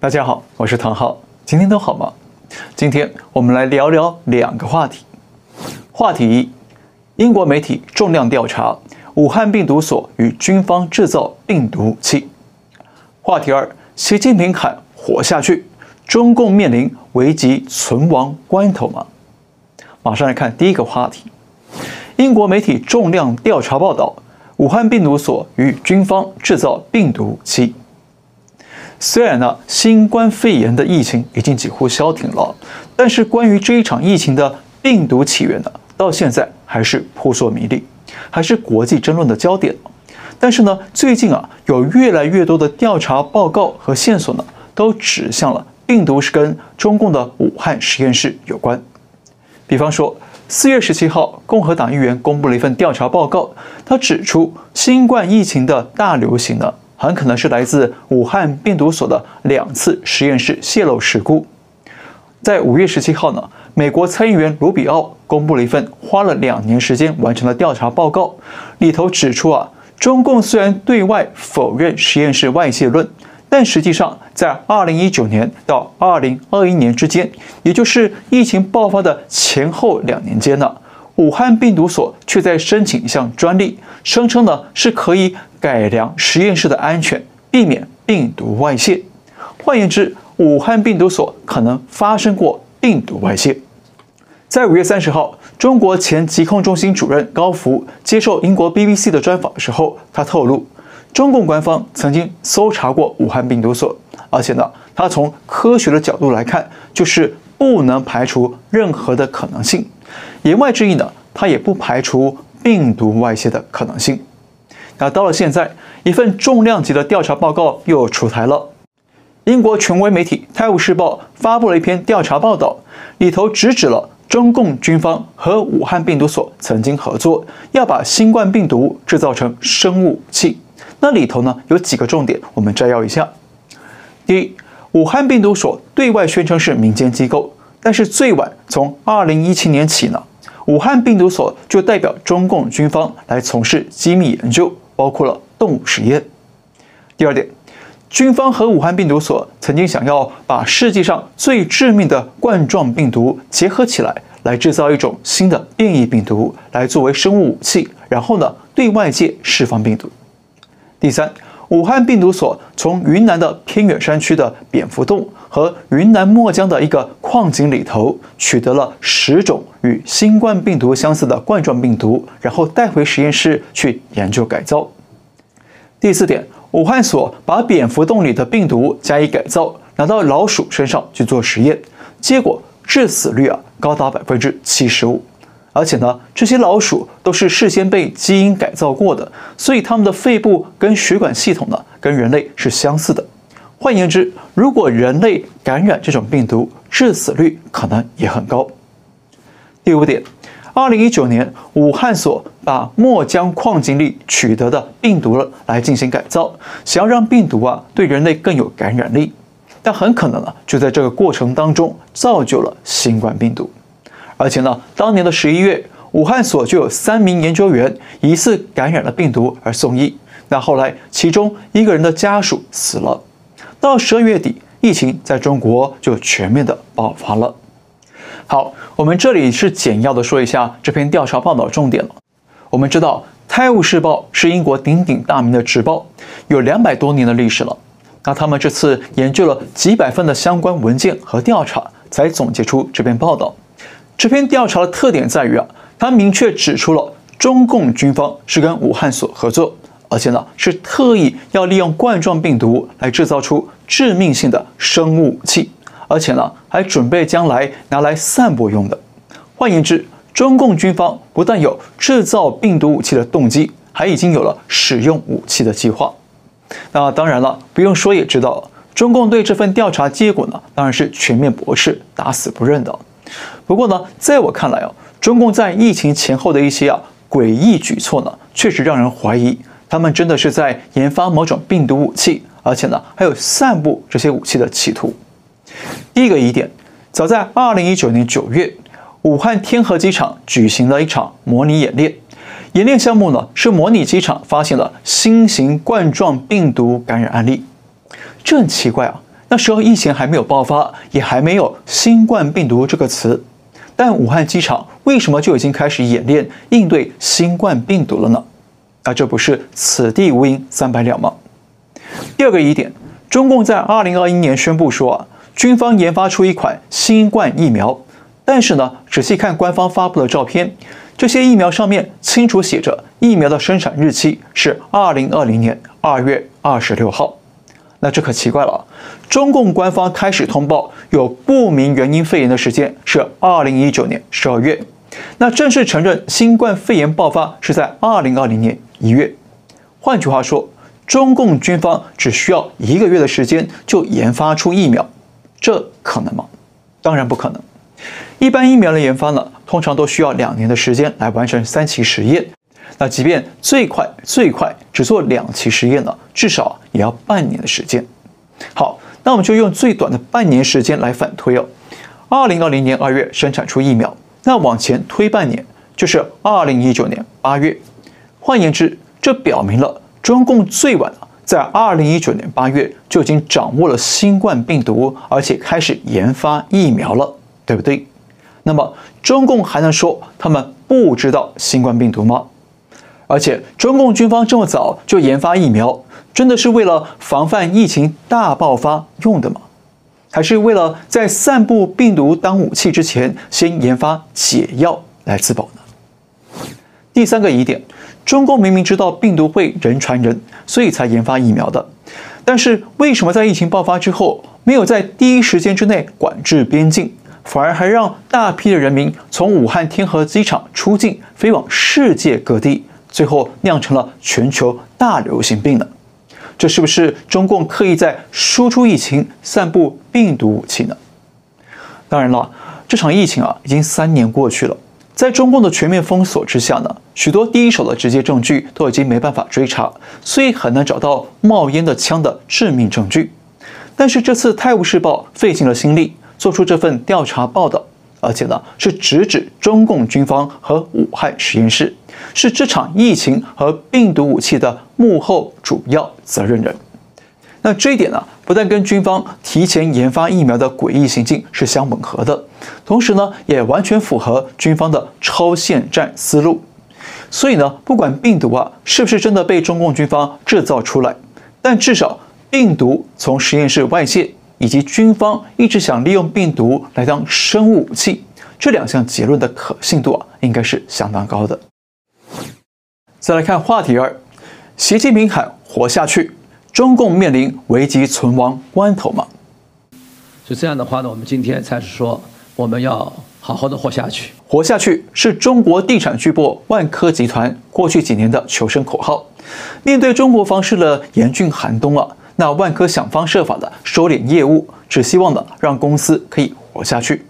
大家好，我是唐浩，今天都好吗？今天我们来聊聊两个话题。话题一：英国媒体重量调查武汉病毒所与军方制造病毒武器。话题二：习近平喊活下去，中共面临危急存亡关头吗？马上来看第一个话题。英国媒体重量调查报道，武汉病毒所与军方制造病毒武器。虽然呢，新冠肺炎的疫情已经几乎消停了，但是关于这一场疫情的病毒起源呢，到现在还是扑朔迷离，还是国际争论的焦点。但是呢，最近啊，有越来越多的调查报告和线索呢，都指向了病毒是跟中共的武汉实验室有关。比方说，四月十七号，共和党议员公布了一份调查报告，他指出，新冠疫情的大流行呢。很可能是来自武汉病毒所的两次实验室泄漏事故。在五月十七号呢，美国参议员卢比奥公布了一份花了两年时间完成的调查报告，里头指出啊，中共虽然对外否认实验室外泄论，但实际上在二零一九年到二零二一年之间，也就是疫情爆发的前后两年间呢，武汉病毒所却在申请一项专利，声称呢是可以。改良实验室的安全，避免病毒外泄。换言之，武汉病毒所可能发生过病毒外泄。在五月三十号，中国前疾控中心主任高福接受英国 BBC 的专访的时候，他透露，中共官方曾经搜查过武汉病毒所，而且呢，他从科学的角度来看，就是不能排除任何的可能性。言外之意呢，他也不排除病毒外泄的可能性。那到了现在，一份重量级的调查报告又出台了。英国权威媒体《泰晤士报》发布了一篇调查报道，里头直指了中共军方和武汉病毒所曾经合作，要把新冠病毒制造成生物武器。那里头呢，有几个重点，我们摘要一下。第一，武汉病毒所对外宣称是民间机构，但是最晚从二零一七年起呢，武汉病毒所就代表中共军方来从事机密研究。包括了动物实验。第二点，军方和武汉病毒所曾经想要把世界上最致命的冠状病毒结合起来，来制造一种新的变异病毒，来作为生物武器，然后呢，对外界释放病毒。第三，武汉病毒所从云南的偏远山区的蝙蝠洞和云南墨江的一个矿井里头取得了十种与新冠病毒相似的冠状病毒，然后带回实验室去研究改造。第四点，武汉所把蝙蝠洞里的病毒加以改造，拿到老鼠身上去做实验，结果致死率啊高达百分之七十五，而且呢，这些老鼠都是事先被基因改造过的，所以它们的肺部跟血管系统呢跟人类是相似的。换言之，如果人类感染这种病毒，致死率可能也很高。第五点，二零一九年，武汉所把墨江矿井里取得的病毒了来进行改造，想要让病毒啊对人类更有感染力，但很可能呢就在这个过程当中造就了新冠病毒。而且呢，当年的十一月，武汉所就有三名研究员疑似感染了病毒而送医，那后来其中一个人的家属死了。到十二月底，疫情在中国就全面的爆发了。好，我们这里是简要的说一下这篇调查报道重点了。我们知道，《泰晤士报》是英国鼎鼎大名的纸报，有两百多年的历史了。那他们这次研究了几百份的相关文件和调查，才总结出这篇报道。这篇调查的特点在于啊，它明确指出了中共军方是跟武汉所合作。而且呢，是特意要利用冠状病毒来制造出致命性的生物武器，而且呢，还准备将来拿来散播用的。换言之，中共军方不但有制造病毒武器的动机，还已经有了使用武器的计划。那当然了，不用说也知道，中共对这份调查结果呢，当然是全面驳斥、打死不认的。不过呢，在我看来啊，中共在疫情前后的一些啊诡异举措呢，确实让人怀疑。他们真的是在研发某种病毒武器，而且呢，还有散布这些武器的企图。第一个疑点，早在二零一九年九月，武汉天河机场举行了一场模拟演练。演练项目呢，是模拟机场发现了新型冠状病毒感染案例。这很奇怪啊，那时候疫情还没有爆发，也还没有新冠病毒这个词，但武汉机场为什么就已经开始演练应对新冠病毒了呢？那这不是此地无银三百两吗？第二个疑点，中共在二零二一年宣布说啊，军方研发出一款新冠疫苗，但是呢，仔细看官方发布的照片，这些疫苗上面清楚写着疫苗的生产日期是二零二零年二月二十六号，那这可奇怪了，中共官方开始通报有不明原因肺炎的时间是二零一九年十二月，那正式承认新冠肺炎爆发是在二零二零年一月，换句话说。中共军方只需要一个月的时间就研发出疫苗，这可能吗？当然不可能。一般疫苗的研发呢，通常都需要两年的时间来完成三期实验。那即便最快最快只做两期实验呢，至少也要半年的时间。好，那我们就用最短的半年时间来反推哦。二零二零年二月生产出疫苗，那往前推半年就是二零一九年八月。换言之，这表明了。中共最晚啊，在二零一九年八月就已经掌握了新冠病毒，而且开始研发疫苗了，对不对？那么中共还能说他们不知道新冠病毒吗？而且中共军方这么早就研发疫苗，真的是为了防范疫情大爆发用的吗？还是为了在散布病毒当武器之前，先研发解药来自保呢？第三个疑点。中共明明知道病毒会人传人，所以才研发疫苗的，但是为什么在疫情爆发之后，没有在第一时间之内管制边境，反而还让大批的人民从武汉天河机场出境，飞往世界各地，最后酿成了全球大流行病呢？这是不是中共刻意在输出疫情、散布病毒武器呢？当然了，这场疫情啊，已经三年过去了。在中共的全面封锁之下呢，许多第一手的直接证据都已经没办法追查，所以很难找到冒烟的枪的致命证据。但是这次《泰晤士报》费尽了心力做出这份调查报道，而且呢是直指中共军方和武汉实验室，是这场疫情和病毒武器的幕后主要责任人。那这一点呢，不但跟军方提前研发疫苗的诡异行径是相吻合的，同时呢，也完全符合军方的超限战思路。所以呢，不管病毒啊是不是真的被中共军方制造出来，但至少病毒从实验室外泄，以及军方一直想利用病毒来当生物武器，这两项结论的可信度啊，应该是相当高的。再来看话题二，习近平喊活下去。中共面临危急存亡关头吗？是这样的话呢，我们今天才是说我们要好好的活下去。活下去是中国地产巨擘万科集团过去几年的求生口号。面对中国房市的严峻寒冬啊，那万科想方设法的收敛业务，只希望呢让公司可以活下去。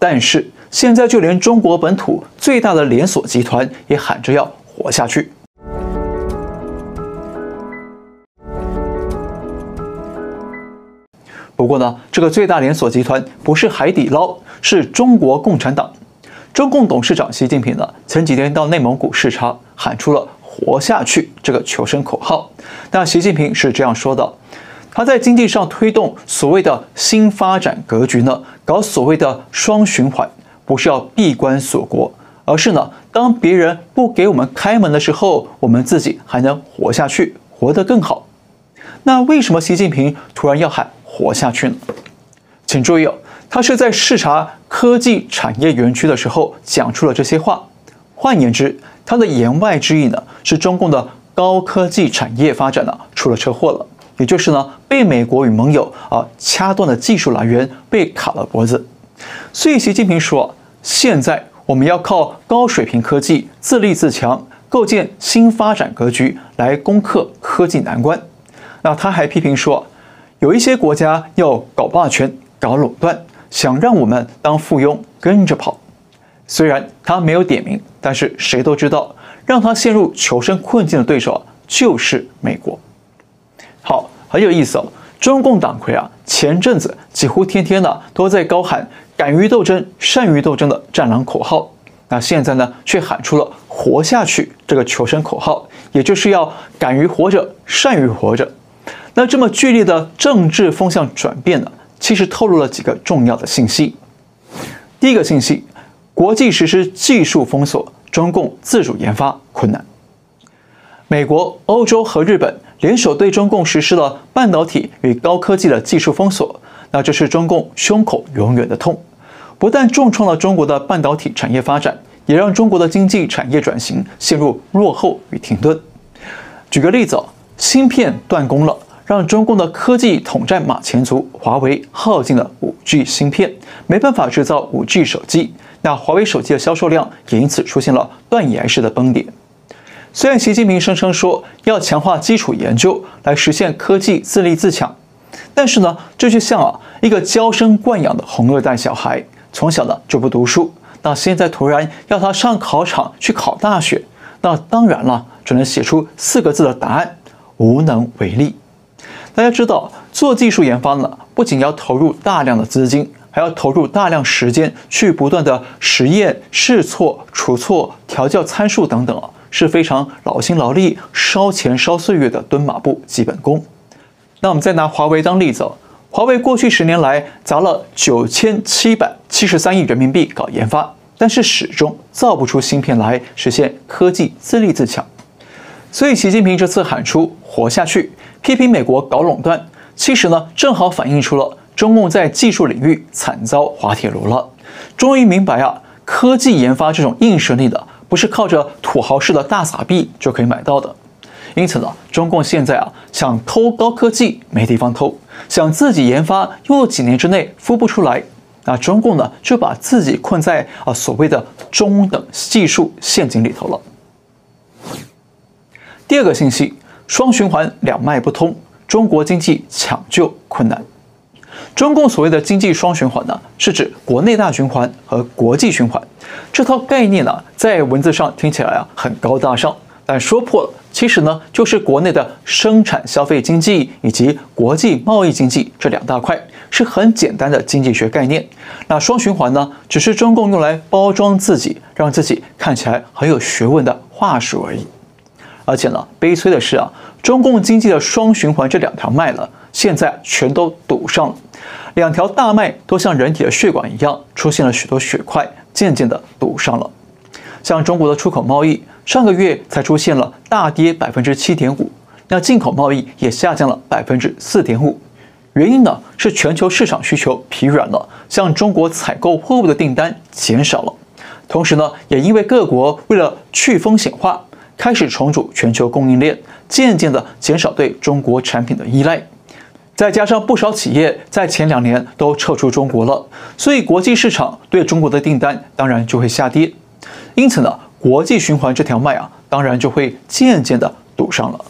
但是现在就连中国本土最大的连锁集团也喊着要活下去。不过呢，这个最大连锁集团不是海底捞，是中国共产党。中共董事长习近平呢，前几天到内蒙古视察，喊出了“活下去”这个求生口号。那习近平是这样说的：他在经济上推动所谓的新发展格局呢，搞所谓的双循环，不是要闭关锁国，而是呢，当别人不给我们开门的时候，我们自己还能活下去，活得更好。那为什么习近平突然要喊？活下去呢？请注意哦，他是在视察科技产业园区的时候讲出了这些话。换言之，他的言外之意呢，是中共的高科技产业发展呢出了车祸了，也就是呢被美国与盟友啊掐断的技术来源被卡了脖子。所以习近平说，现在我们要靠高水平科技自立自强，构建新发展格局来攻克科技难关。那他还批评说。有一些国家要搞霸权、搞垄断，想让我们当附庸跟着跑。虽然他没有点名，但是谁都知道，让他陷入求生困境的对手就是美国。好，很有意思哦。中共党魁啊，前阵子几乎天天呢都在高喊“敢于斗争、善于斗争”的战狼口号，那现在呢却喊出了“活下去”这个求生口号，也就是要敢于活着、善于活着。那这么剧烈的政治风向转变呢，其实透露了几个重要的信息。第一个信息，国际实施技术封锁，中共自主研发困难。美国、欧洲和日本联手对中共实施了半导体与高科技的技术封锁，那这是中共胸口永远的痛。不但重创了中国的半导体产业发展，也让中国的经济产业转型陷入落后与停顿。举个例子，芯片断供了。让中共的科技统战马前卒华为耗尽了 5G 芯片，没办法制造 5G 手机。那华为手机的销售量也因此出现了断崖式的崩跌。虽然习近平声称说要强化基础研究来实现科技自立自强，但是呢，这就像啊一个娇生惯养的红二代小孩，从小呢就不读书，那现在突然要他上考场去考大学，那当然了，只能写出四个字的答案，无能为力。大家知道，做技术研发呢，不仅要投入大量的资金，还要投入大量时间去不断的实验、试错、除错、调教参数等等啊，是非常劳心劳力、烧钱烧岁月的蹲马步基本功。那我们再拿华为当例子，华为过去十年来砸了九千七百七十三亿人民币搞研发，但是始终造不出芯片来实现科技自立自强。所以，习近平这次喊出“活下去”。批评美国搞垄断，其实呢，正好反映出了中共在技术领域惨遭滑铁卢了。终于明白啊，科技研发这种硬实力的，不是靠着土豪式的大撒币就可以买到的。因此呢，中共现在啊，想偷高科技没地方偷，想自己研发又几年之内孵不出来，那中共呢，就把自己困在啊所谓的中等技术陷阱里头了。第二个信息。双循环两脉不通，中国经济抢救困难。中共所谓的经济双循环呢，是指国内大循环和国际循环。这套概念呢，在文字上听起来啊很高大上，但说破了，其实呢就是国内的生产消费经济以及国际贸易经济这两大块，是很简单的经济学概念。那双循环呢，只是中共用来包装自己，让自己看起来很有学问的话术而已。而且呢，悲催的是啊，中共经济的双循环这两条脉了，现在全都堵上了。两条大脉都像人体的血管一样，出现了许多血块，渐渐的堵上了。像中国的出口贸易，上个月才出现了大跌百分之七点五，那进口贸易也下降了百分之四点五。原因呢，是全球市场需求疲软了，向中国采购货物的订单减少了。同时呢，也因为各国为了去风险化。开始重组全球供应链，渐渐地减少对中国产品的依赖，再加上不少企业在前两年都撤出中国了，所以国际市场对中国的订单当然就会下跌。因此呢，国际循环这条脉啊，当然就会渐渐地堵上了。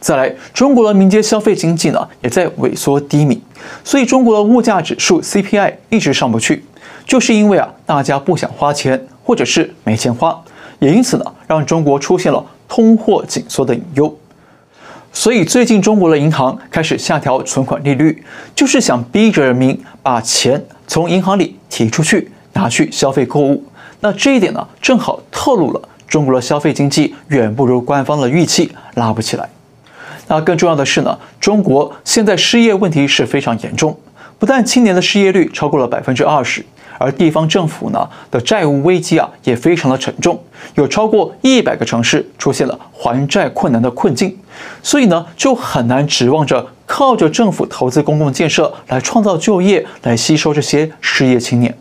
再来，中国的民间消费经济呢也在萎缩低迷，所以中国的物价指数 CPI 一直上不去，就是因为啊大家不想花钱，或者是没钱花。也因此呢，让中国出现了通货紧缩的隐忧。所以最近中国的银行开始下调存款利率，就是想逼着人民把钱从银行里提出去，拿去消费购物。那这一点呢，正好透露了中国的消费经济远不如官方的预期，拉不起来。那更重要的是呢，中国现在失业问题是非常严重，不但青年的失业率超过了百分之二十。而地方政府呢的债务危机啊也非常的沉重，有超过一百个城市出现了还债困难的困境，所以呢就很难指望着靠着政府投资公共建设来创造就业，来吸收这些失业青年。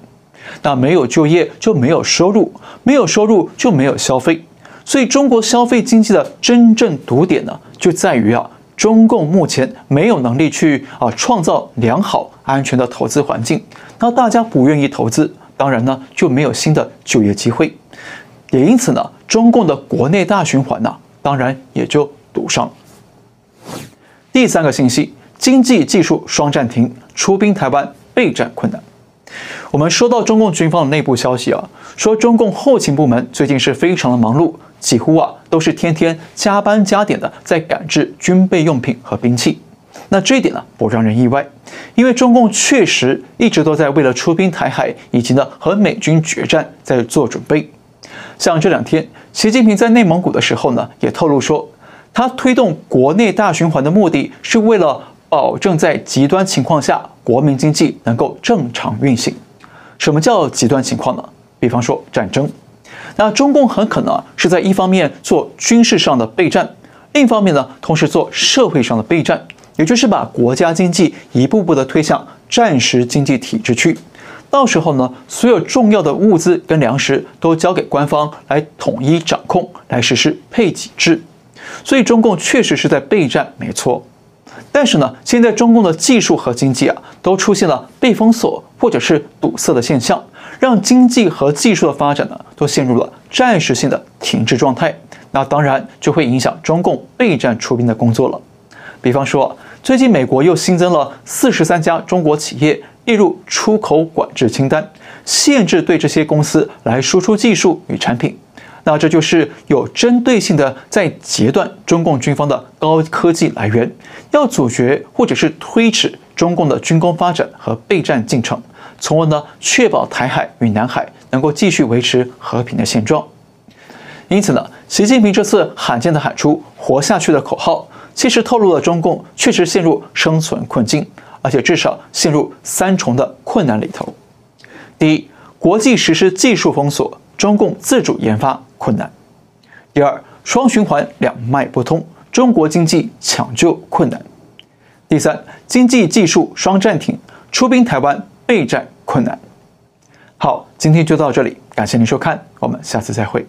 那没有就业就没有收入，没有收入就没有消费，所以中国消费经济的真正堵点呢就在于啊。中共目前没有能力去啊创造良好安全的投资环境，那大家不愿意投资，当然呢就没有新的就业机会，也因此呢，中共的国内大循环呢，当然也就堵上。第三个信息，经济技术双暂停，出兵台湾备战困难。我们收到中共军方的内部消息啊，说中共后勤部门最近是非常的忙碌。几乎啊都是天天加班加点的在赶制军备用品和兵器，那这一点呢不让人意外，因为中共确实一直都在为了出兵台海以及呢和美军决战在做准备。像这两天，习近平在内蒙古的时候呢也透露说，他推动国内大循环的目的是为了保证在极端情况下国民经济能够正常运行。什么叫极端情况呢？比方说战争。那中共很可能是在一方面做军事上的备战，另一方面呢，同时做社会上的备战，也就是把国家经济一步步的推向战时经济体制去。到时候呢，所有重要的物资跟粮食都交给官方来统一掌控，来实施配给制。所以中共确实是在备战，没错。但是呢，现在中共的技术和经济啊，都出现了被封锁或者是堵塞的现象。让经济和技术的发展呢，都陷入了暂时性的停滞状态。那当然就会影响中共备战出兵的工作了。比方说，最近美国又新增了四十三家中国企业列入出口管制清单，限制对这些公司来输出技术与产品。那这就是有针对性的在截断中共军方的高科技来源，要阻绝或者是推迟中共的军工发展和备战进程。从而呢，确保台海与南海能够继续维持和平的现状。因此呢，习近平这次罕见的喊出“活下去”的口号，其实透露了中共确实陷入生存困境，而且至少陷入三重的困难里头：第一，国际实施技术封锁，中共自主研发困难；第二，双循环两脉不通，中国经济抢救困难；第三，经济技术双暂停，出兵台湾。备战困难。好，今天就到这里，感谢您收看，我们下次再会。